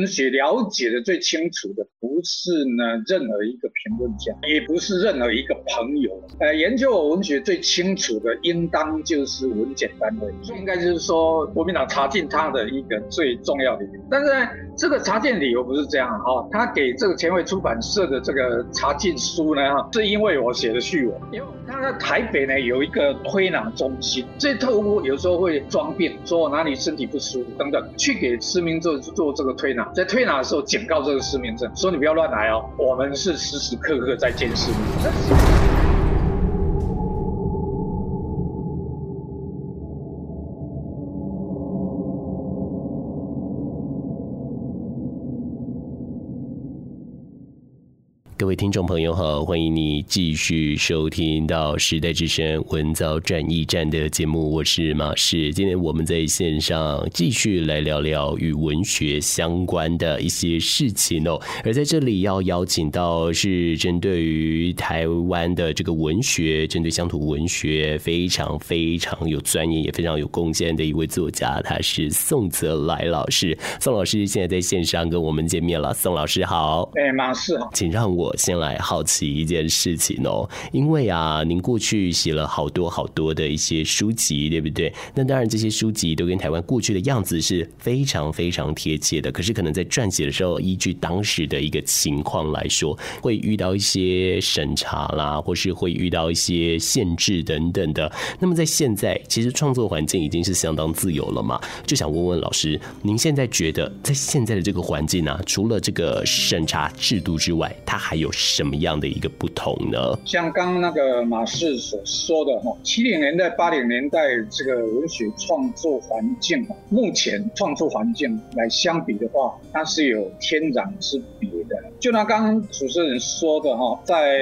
文学了解的最清楚的，不是呢任何一个评论家，也不是任何一个朋友。呃，研究我文学最清楚的，应当就是文检单位，应该就是说国民党查禁他的一个最重要的理由。但是呢，这个查禁理由不是这样哈，他给这个前卫出版社的这个查禁书呢，是因为我写的序文，因为他在台北呢有一个推拿中心，这特务有时候会装病，说我哪里身体不舒服等等，去给施明做做。这个推拿，在推拿的时候警告这个失眠症，说你不要乱来哦，我们是时时刻刻在监视你。各位听众朋友好，欢迎你继续收听到时代之声文藻战役站的节目，我是马世。今天我们在线上继续来聊聊与文学相关的一些事情哦。而在这里要邀请到是针对于台湾的这个文学，针对乡土文学非常非常有钻研也非常有贡献的一位作家，他是宋泽来老师。宋老师现在在线上跟我们见面了，宋老师好。哎，马世好，请让我。我先来好奇一件事情哦，因为啊，您过去写了好多好多的一些书籍，对不对？那当然，这些书籍都跟台湾过去的样子是非常非常贴切的。可是，可能在撰写的时候，依据当时的一个情况来说，会遇到一些审查啦，或是会遇到一些限制等等的。那么，在现在，其实创作环境已经是相当自由了嘛？就想问问老师，您现在觉得在现在的这个环境啊，除了这个审查制度之外，它还有什么样的一个不同呢？像刚刚那个马氏所说的哈，七零年代、八零年代这个文学创作环境，目前创作环境来相比的话，它是有天壤之别的。就拿刚刚主持人说的哈，在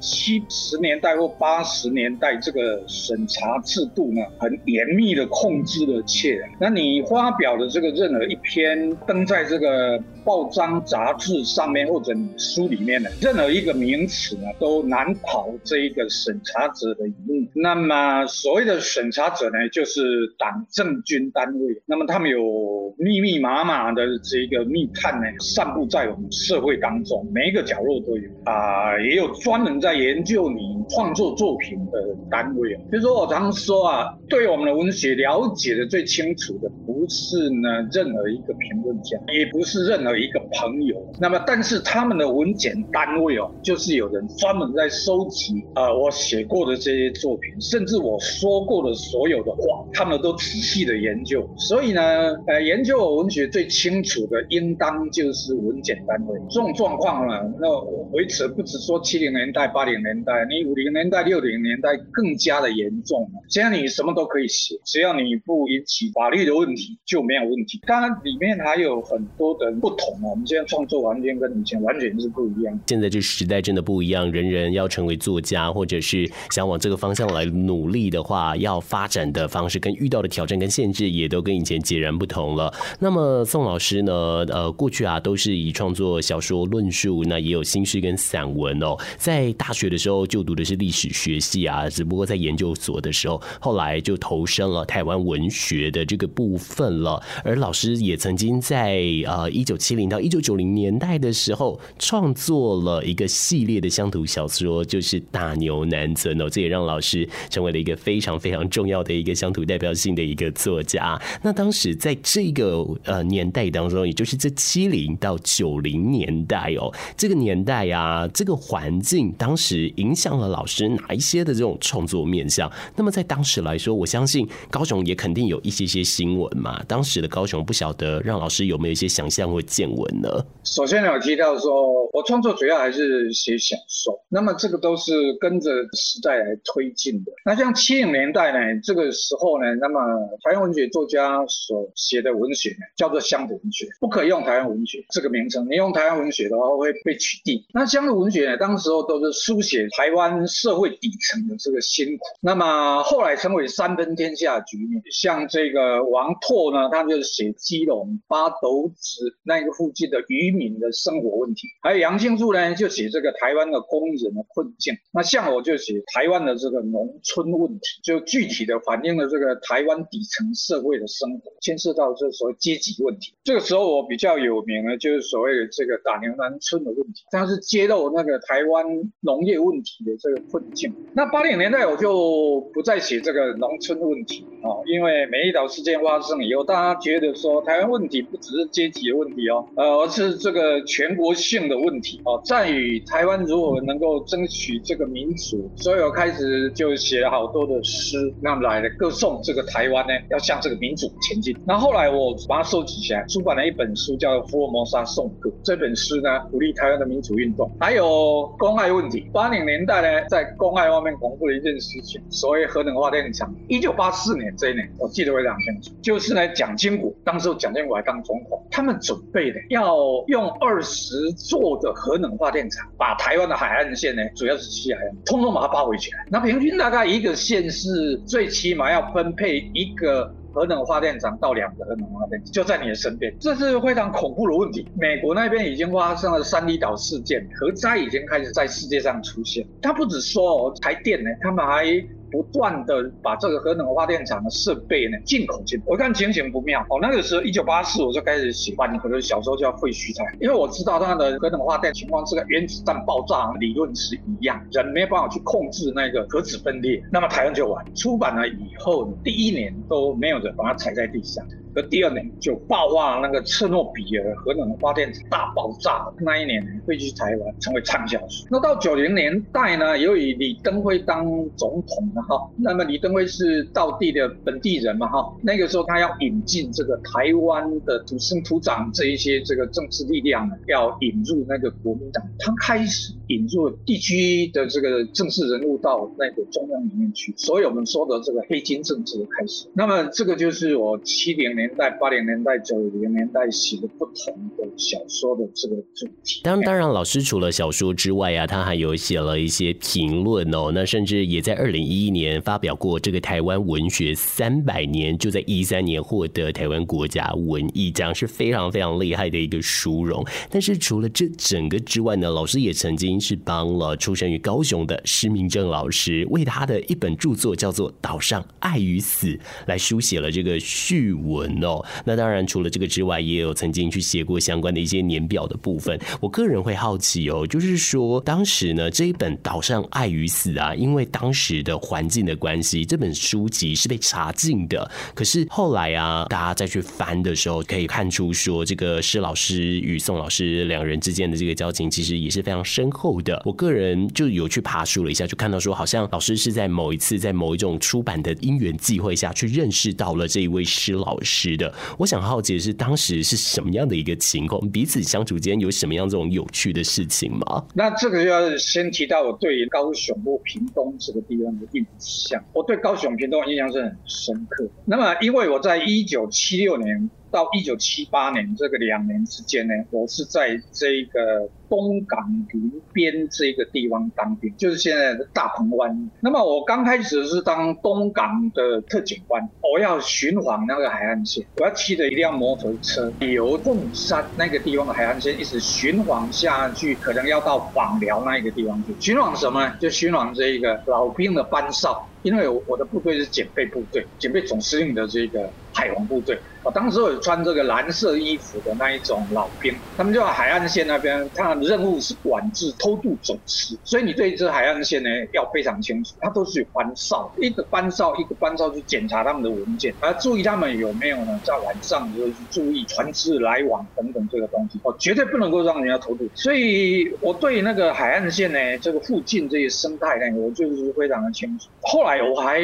七十年代或八十年代，这个审查制度呢，很严密的控制了一切。那你发表的这个任何一篇登在这个报章杂志上面，或者你书里面的。任何一个名词呢，都难逃这一个审查者的眼。那么所谓的审查者呢，就是党政军单位。那么他们有密密麻麻的这个密探呢，散布在我们社会当中，每一个角落都有啊、也有专门在研究你创作作品的单位。比如说我常说啊，对我们的文学了解的最清楚的，不是呢任何一个评论家，也不是任何的一个朋友。那么但是他们的文检单位哦，就是有人专门在收集呃我写过的这些作品，甚至我说过的所有的话，他们都仔细的研究。所以呢，呃，研究我文学最清楚的，应当就是文检单位。这种状况呢，那维持不止说七零年代、八零年代，你五零年代、六零年代更加的严重。现在你什么都可以写，只要你不引起法律的问题就没有问题。当然里面还有很多的不我们现在创作完全跟以前完全是不一样。现在这时代真的不一样，人人要成为作家，或者是想往这个方向来努力的话，要发展的方式跟遇到的挑战跟限制也都跟以前截然不同了。那么宋老师呢？呃，过去啊都是以创作小说论述，那也有新诗跟散文哦。在大学的时候就读的是历史学系啊，只不过在研究所的时候，后来就投身了台湾文学的这个部分了。而老师也曾经在呃一九七七零到一九九零年代的时候创作了一个系列的乡土小说，就是《大牛南村》哦，这也让老师成为了一个非常非常重要的一个乡土代表性的一个作家。那当时在这个呃年代当中，也就是这七零到九零年代哦，这个年代啊，这个环境当时影响了老师哪一些的这种创作面向？那么在当时来说，我相信高雄也肯定有一些些新闻嘛。当时的高雄不晓得让老师有没有一些想象或见闻呢？首先呢，我提到说我创作主要还是写小说，那么这个都是跟着时代来推进的。那像七零年代呢，这个时候呢，那么台湾文学作家所写的文学呢，叫做乡土文学，不可以用台湾文学这个名称。你用台湾文学的话会被取缔。那乡土文学呢，当时候都是书写台湾社会底层的这个辛苦。那么后来成为三分天下局面，像这个王拓呢，他就是写基隆八斗子那个附近的渔民的生活问题；还有杨庆柱呢，就写这个台湾的工人的困境。那像我就写台湾的这个农村问题，就具体的反映了这个台湾底层社会的生活，牵涉到这所谓阶级问题。这个时候我比较有名的，就是所谓的这个打牛南村的问题，它是揭露那个台湾农业问题的这个困境。那八零年代我就不再写这个农村问题啊，因为美丽岛事件发生以后，大家觉得说台湾问题不只是阶级的问题哦，呃，而是这个全国性的问题哦，在于台湾如何能够争取这个民主，所以我开始就写了好多的诗，那来的歌颂这个台湾呢，要向这个民主前进。那后来我把它收集起来，出版了一本书，叫《福尔摩沙颂歌》。这本诗呢，鼓励台湾的民主运动，还有公爱问题。八零年代呢，在公爱方面巩固了一件事情，所谓核能发电厂。一九八四年这一年，我记得非常清楚，就是呢，蒋经国，当时蒋经国还当总统，他们准备要用二十座的核能发电厂，把台湾的海岸线呢，主要是西海岸，通通把它包围起来。那平均大概一个县市最起码要分配一个。核能发电厂到两个核能发电厂就在你的身边，这是非常恐怖的问题。美国那边已经发生了三里岛事件，核灾已经开始在世界上出现。他不止说哦，台电呢，他们还。不断的把这个核能发电厂的设备呢进口进来，我看情形不妙哦。那个时候一九八四我就开始喜欢可能小时候就要废墟材，因为我知道它的核能发电情况是跟原子弹爆炸理论是一样，人没有办法去控制那个核子分裂，那么台湾就完。出版了以后，第一年都没有人把它踩在地上。而第二年就爆发了那个切诺比尔核能发电大爆炸，那一年会去台湾成为畅销书。那到九零年代呢，由于李登辉当总统了哈，那么李登辉是道地的本地人嘛哈，那个时候他要引进这个台湾的土生土长这一些这个政治力量，要引入那个国民党，他开始引入地区的这个政治人物到那个中央里面去，所以我们说的这个黑金政治的开始。那么这个就是我七零年。年代八零年代九零年代写的不同的小说的这个主题。当当然，老师除了小说之外啊，他还有写了一些评论哦。那甚至也在二零一一年发表过这个台湾文学三百年，就在一三年获得台湾国家文艺奖，是非常非常厉害的一个殊荣。但是除了这整个之外呢，老师也曾经是帮了出生于高雄的施明正老师，为他的一本著作叫做《岛上爱与死》来书写了这个序文。哦，那当然，除了这个之外，也有曾经去写过相关的一些年表的部分。我个人会好奇哦，就是说当时呢，这一本《岛上爱与死》啊，因为当时的环境的关系，这本书籍是被查禁的。可是后来啊，大家再去翻的时候，可以看出说，这个施老师与宋老师两人之间的这个交情，其实也是非常深厚的。我个人就有去爬书了一下，就看到说，好像老师是在某一次，在某一种出版的因缘际会下去认识到了这一位施老师。是的，我想好奇的是当时是什么样的一个情况，彼此相处间有什么样这种有趣的事情吗？那这个就要先提到我对高雄或屏东这个地方的印象。我对高雄、屏东印象是很深刻。那么，因为我在一九七六年到一九七八年这个两年之间呢，我是在这个。东港林边这个地方当兵，就是现在的大鹏湾。那么我刚开始是当东港的特警官，我要巡访那个海岸线，我要骑着一辆摩托车，由凤山那个地方的海岸线一直巡访下去，可能要到枋寮那一个地方去。巡访什么呢？就巡访这一个老兵的班哨。因为我的部队是警备部队，警备总司令的这个海防部队。我当时有穿这个蓝色衣服的那一种老兵，他们就在海岸线那边，他们的任务是管制偷渡走私，所以你对这海岸线呢要非常清楚，它都是有班哨，一个班哨一个班哨去检查他们的文件，还要注意他们有没有呢在晚上就是注意船只来往等等这个东西，哦，绝对不能够让人家偷渡。所以我对那个海岸线呢这个附近这些生态呢，我就是非常的清楚。后来我还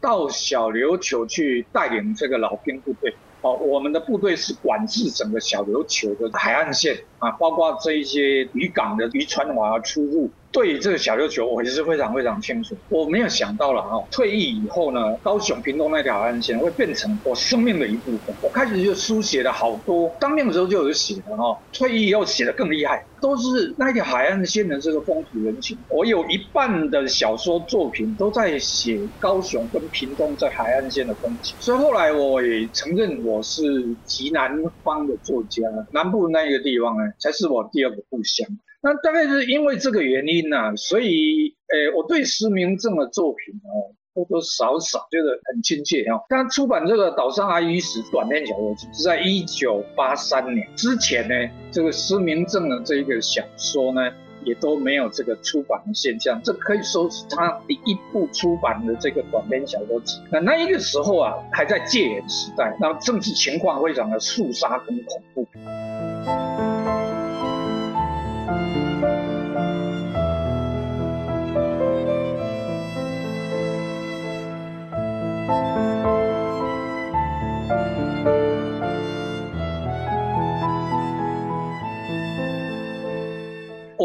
到小琉球去带领这个老兵部队。哦，我们的部队是管制整个小琉球的海岸线啊，包括这一些渔港的渔船往出入。对这个小琉球，我也是非常非常清楚。我没有想到了哈，退役以后呢，高雄屏东那条海岸线会变成我生命的一部分。我开始就书写了好多，当兵的时候就有写的哈，退役以后写的更厉害，都是那条海岸线的这个风土人情。我有一半的小说作品都在写高雄跟屏东在海岸线的风景。所以后来我也承认我是极南方的作家，南部那一个地方呢，才是我第二个故乡。那大概是因为这个原因呢、所以，呃，我对施明正的作品哦，多多少少觉得很亲切哦。他出版这个《岛上阿姨史》短篇小说集是在一九八三年之前呢，这个施明正的这一个小说呢，也都没有这个出版的现象。这可以说是他第一部出版的这个短篇小说集。那那一个时候啊，还在戒严时代，那政治情况非常的肃杀跟恐怖。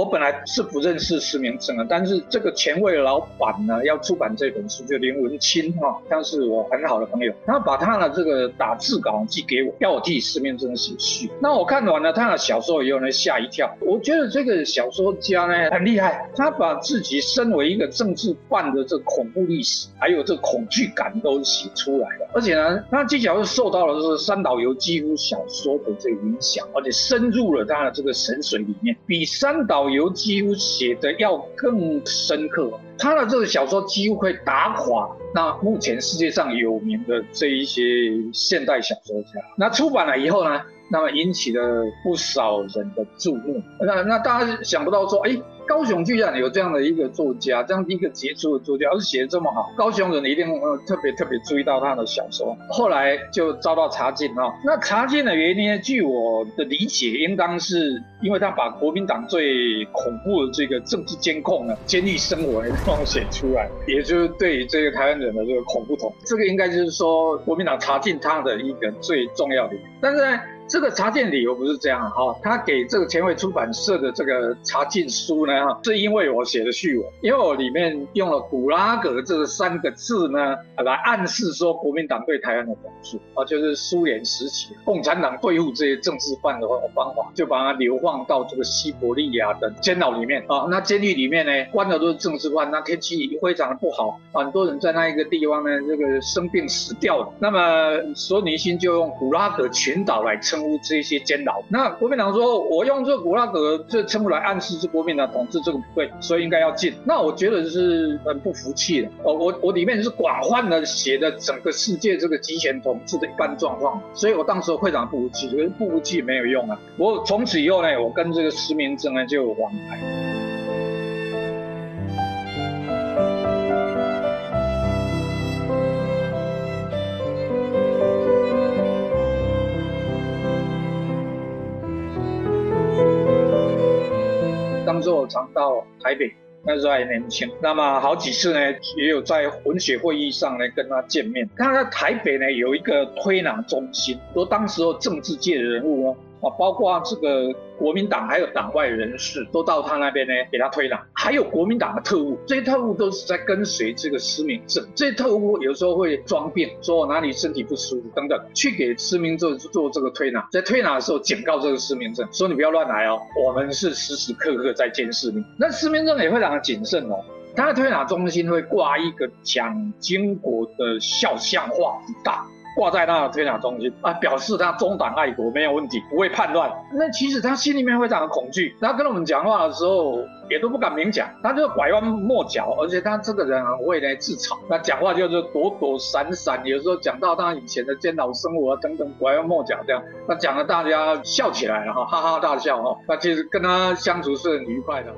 我本来是不认识施明正的，但是这个前卫老板呢要出版这本书，就林文清哈，他是我很好的朋友，他把他的这个打字稿寄给我，要我替施明正写序。那我看完了他的小说以后呢，吓一跳。我觉得这个小说家呢很厉害，他把自己身为一个政治犯的这恐怖历史，还有这恐惧感都写出来了。而且呢，他技巧是受到了这个三岛由纪夫小说的这个影响，而且深入了他的这个神髓里面，比三岛。由几乎写的要更深刻，他的这个小说几乎可以打垮那目前世界上有名的这一些现代小说家。那出版了以后呢，那么引起了不少人的注目。那那大家想不到说，哎。高雄居然有这样的一个作家，这样一个杰出的作家，而且写的这么好，高雄人一定呃特别特别注意到他的小说。后来就遭到查禁啊。那查禁的原因？据我的理解，应当是因为他把国民党最恐怖的这个政治监控呢，监狱生活的东西写出来，也就是对这个台湾人的这个恐怖统。这个应该就是说国民党查禁他的一个最重要的。但是呢。这个查禁理由不是这样哈，他给这个前卫出版社的这个查禁书呢，是因为我写的序文，因为我里面用了“古拉格”这三个字呢，来暗示说国民党对台湾的统治啊，就是苏联时期共产党对付这些政治犯的方法，就把他流放到这个西伯利亚的监牢里面啊。那监狱里面呢，关的都是政治犯，那天气非常的不好，很多人在那一个地方呢，这个生病死掉了。那么索尼辛就用古拉格群岛来称。这些监牢，那国民党说，我用这个古拉格这称呼来暗示是国民党统治这个不对，所以应该要禁。那我觉得是很不服气的。哦，我我里面是广泛的写的整个世界这个极权统治的一般状况，所以我当时会长不服气，可是不服气没有用啊。我从此以后呢，我跟这个施明正呢就有往来。当时我常到台北，那时候还年轻，那么好几次呢，也有在文学会议上呢跟他见面。他在台北呢有一个推拿中心，说当时候政治界的人物哦。啊，包括这个国民党还有党外人士都到他那边呢，给他推拿，还有国民党的特务，这些特务都是在跟随这个施明正。这些特务有时候会装病，说我哪里身体不舒服等等，去给施明正做这个推拿。在推拿的时候，警告这个施明正说：“你不要乱来哦，我们是时时刻刻在监视你。”那施明正也非常的谨慎哦，他的推拿中心会挂一个蒋经国的肖像画，大。挂在那个推拿中心啊，表示他中党爱国没有问题，不会叛乱。那其实他心里面非常的恐惧，他跟我们讲话的时候也都不敢明讲，他就拐弯抹角，而且他这个人很会来自嘲，那讲话就是躲躲闪闪，有时候讲到他以前的监牢生活等等，拐弯抹角这样，那讲的大家笑起来了哈，哈哈大笑哈，那其实跟他相处是很愉快的。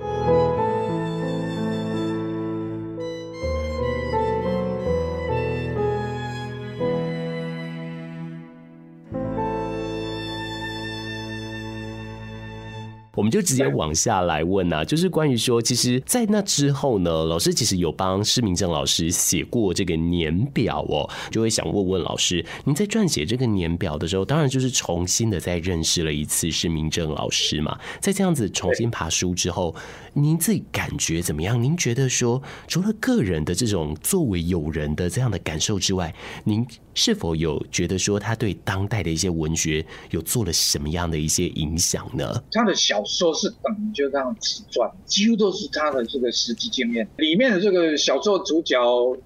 们就直接往下来问啊，就是关于说，其实，在那之后呢，老师其实有帮施明正老师写过这个年表哦，就会想问问老师，您在撰写这个年表的时候，当然就是重新的再认识了一次施明正老师嘛，在这样子重新爬书之后，您自己感觉怎么样？您觉得说，除了个人的这种作为友人的这样的感受之外，您是否有觉得说，他对当代的一些文学有做了什么样的一些影响呢？他的小。说说是等就这样自传，几乎都是他的这个实际经验。里面的这个小说主角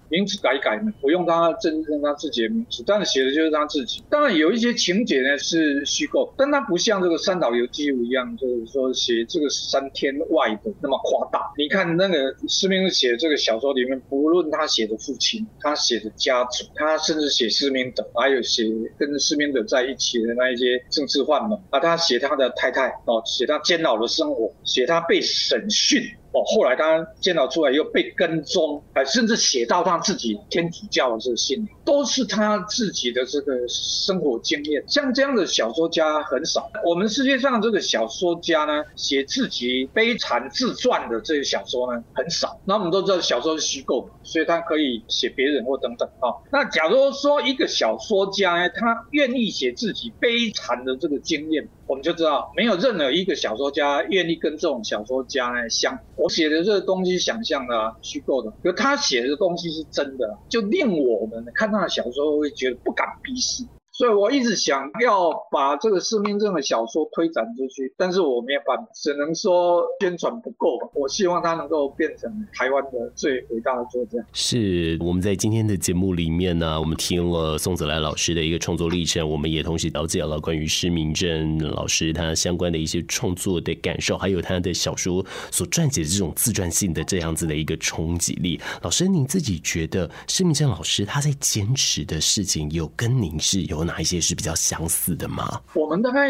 名字改改呢，不用他真正他自己的名字，但是写的就是他自己。当然有一些情节呢是虚构，但他不像这个三岛由纪夫一样，就是说写这个三天外的那么夸大。你看那个施明写这个小说里面，不论他写的父亲，他写的家族，他甚至写施明德，还有写跟施明德在一起的那一些政治犯们啊，他写他的太太哦，写他。监牢的生活，写他被审讯。哦，后来他监牢出来又被跟踪，还甚至写到他自己天主教的这个信，都是他自己的这个生活经验。像这样的小说家很少。我们世界上这个小说家呢，写自己悲惨自传的这些小说呢很少。那我们都知道小说是虚构嘛，所以他可以写别人或等等啊。那假如说一个小说家呢，他愿意写自己悲惨的这个经验，我们就知道没有任何一个小说家愿意跟这种小说家呢相。我写的这个东西想象的、虚构的，可他写的东西是真的，就令我们看他的小说会觉得不敢逼视。所以我一直想要把这个施明正的小说推展出去，但是我没有办法，只能说宣传不够吧。我希望他能够变成台湾的最伟大的作家。是我们在今天的节目里面呢，我们听了宋子来老师的一个创作历程，我们也同时了解了关于施明正老师他相关的一些创作的感受，还有他的小说所撰写的这种自传性的这样子的一个冲击力。老师，您自己觉得施明正老师他在坚持的事情有跟您是有哪一些是比较相似的吗？我们大概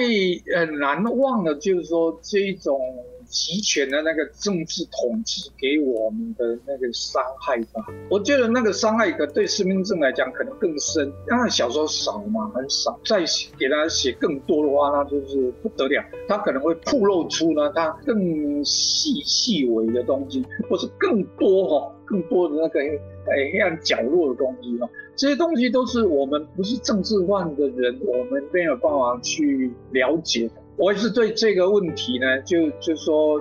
很难忘的，就是说这一种集权的那个政治统治给我们的那个伤害吧。我觉得那个伤害可对施明正来讲可能更深，当然小说少嘛，很少。再给他写更多的话，那就是不得了。他可能会曝露出呢，他更细细微的东西，或是更多哈，更多的那个。哎，黑暗角落的东西啊，这些东西都是我们不是政治犯的人，我们没有办法去了解的。我是对这个问题呢，就就说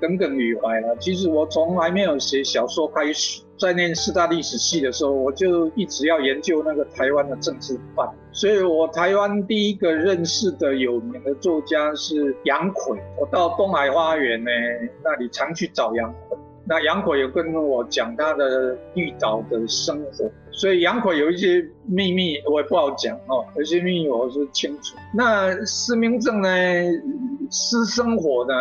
耿耿于怀了。其实我从来没有写小说开始，在念四大历史系的时候，我就一直要研究那个台湾的政治犯。所以我台湾第一个认识的有名的作家是杨逵，我到东海花园呢那里常去找杨。那杨逵有跟我讲他的绿岛的生活，所以杨逵有一些秘密我也不好讲哦，有些秘密我是清楚。那施明正呢，私生活呢，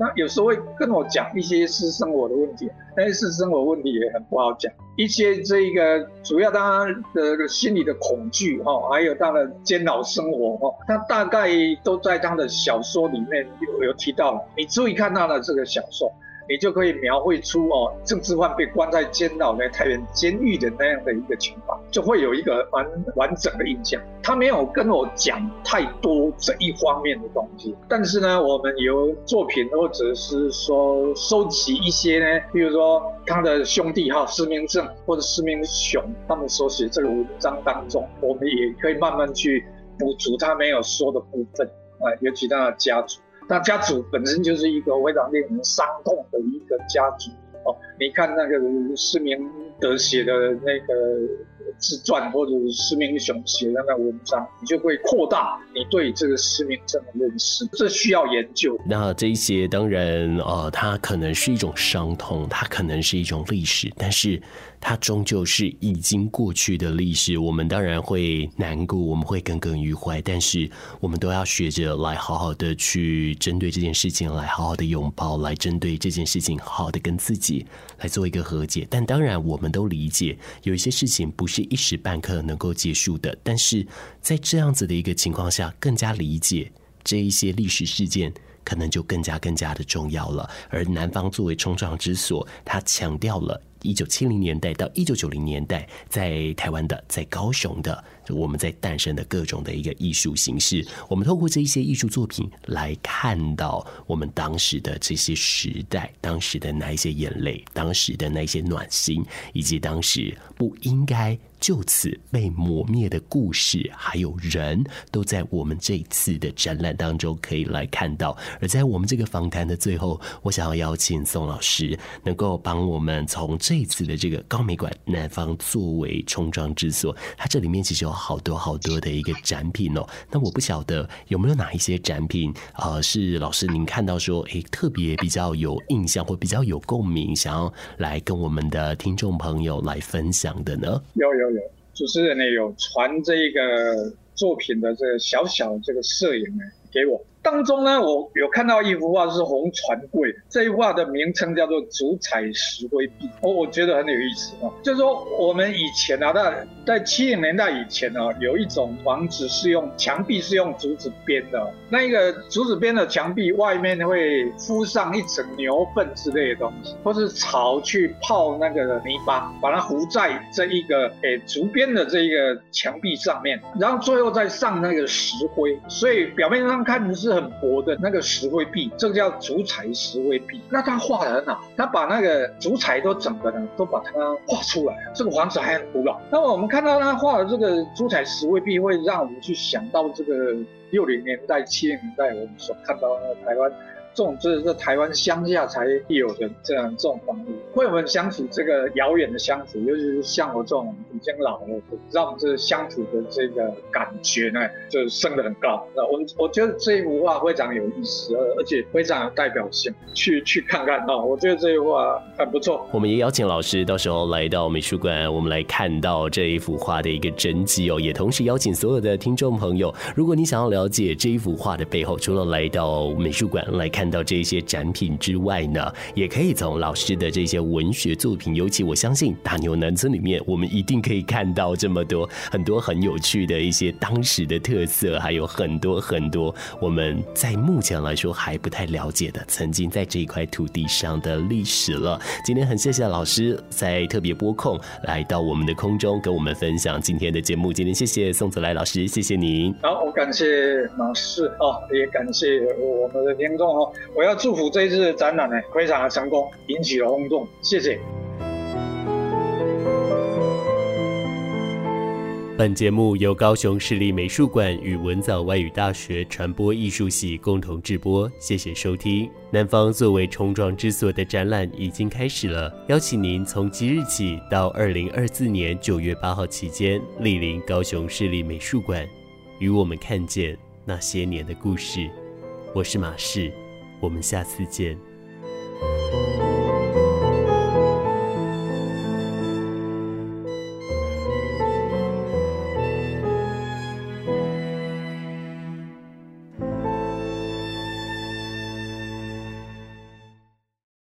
他有时候会跟我讲一些私生活的问题，但是私生活问题也很不好讲。一些这个主要他的心理的恐惧哈，还有他的煎熬生活哈，他大概都在他的小说里面有有提到。你注意看他的这个小说。你就可以描绘出哦，政治犯被关在监牢的太原监狱的那样的一个情况，就会有一个完完整的印象。他没有跟我讲太多这一方面的东西，但是呢，我们有作品或者是说收集一些呢，比如说他的兄弟哈施明正或者施明雄他们所写这个文章当中，我们也可以慢慢去补足他没有说的部分啊，尤其他的家族。那家族本身就是一个非常令人伤痛的一个家族哦。你看那个失明德写的那个自传或者是施明雄写的那文章，你就会扩大你对这个失明症的认识。这需要研究。那这一些当然，呃，它可能是一种伤痛，它可能是一种历史，但是。它终究是已经过去的历史，我们当然会难过，我们会耿耿于怀，但是我们都要学着来好好的去针对这件事情，来好好的拥抱，来针对这件事情好好的跟自己来做一个和解。但当然，我们都理解有一些事情不是一时半刻能够结束的，但是在这样子的一个情况下，更加理解这一些历史事件，可能就更加更加的重要了。而南方作为冲撞之所，它强调了。一九七零年代到一九九零年代，在台湾的，在高雄的，我们在诞生的各种的一个艺术形式，我们透过这一些艺术作品来看到我们当时的这些时代，当时的那一些眼泪，当时的那一些暖心，以及当时不应该就此被磨灭的故事，还有人都在我们这一次的展览当中可以来看到。而在我们这个访谈的最后，我想要邀请宋老师能够帮我们从这。这次的这个高美馆南方作为冲撞之所，它这里面其实有好多好多的一个展品哦。那我不晓得有没有哪一些展品啊、呃，是老师您看到说，诶，特别比较有印象或比较有共鸣，想要来跟我们的听众朋友来分享的呢？有有有，主持人呢有传这一个作品的这个小小这个摄影呢给我。当中呢，我有看到一幅画是红船柜，这一幅画的名称叫做竹彩石灰壁，我我觉得很有意思啊。就是说我们以前啊，在在七零年代以前呢，有一种房子是用墙壁是用竹子编的，那一个竹子编的墙壁外面会敷上一层牛粪之类的东西，或是草去泡那个泥巴，把它糊在这一个诶竹编的这一个墙壁上面，然后最后再上那个石灰，所以表面上看的是。很薄的那个石灰壁，这个叫竹彩石灰壁。那他画得很好，他把那个竹彩都整个呢，都把它画出来。这个房子还很古老。那么我们看到他画的这个竹彩石灰壁，会让我们去想到这个六零年代、七零年代我们所看到的台湾。这种就是在台湾乡下才有的这样这种房屋，为我们相处这个遥远的乡土，尤其是像我这种已经老了，让我们这乡土的这个感觉呢，就是升得很高。那我我觉得这一幅画非常有意思，而而且非常有代表性，去去看看啊，我觉得这一幅画很不错。我们也邀请老师到时候来到美术馆，我们来看到这一幅画的一个真迹哦，也同时邀请所有的听众朋友，如果你想要了解这一幅画的背后，除了来到美术馆来看。看到这些展品之外呢，也可以从老师的这些文学作品，尤其我相信大牛南村里面，我们一定可以看到这么多很多很有趣的一些当时的特色，还有很多很多我们在目前来说还不太了解的曾经在这一块土地上的历史了。今天很谢谢老师在特别拨空来到我们的空中跟我们分享今天的节目。今天谢谢宋祖来老师，谢谢您。好，我感谢马氏哦，也感谢我们的听众哦。我要祝福这一次的展览呢，非常的成功，引起了轰动。谢谢。本节目由高雄市立美术馆与文藻外语大学传播艺术系共同制播。谢谢收听。南方作为冲撞之所的展览已经开始了，邀请您从即日起到二零二四年九月八号期间莅临高雄市立美术馆，与我们看见那些年的故事。我是马世。我们下次见。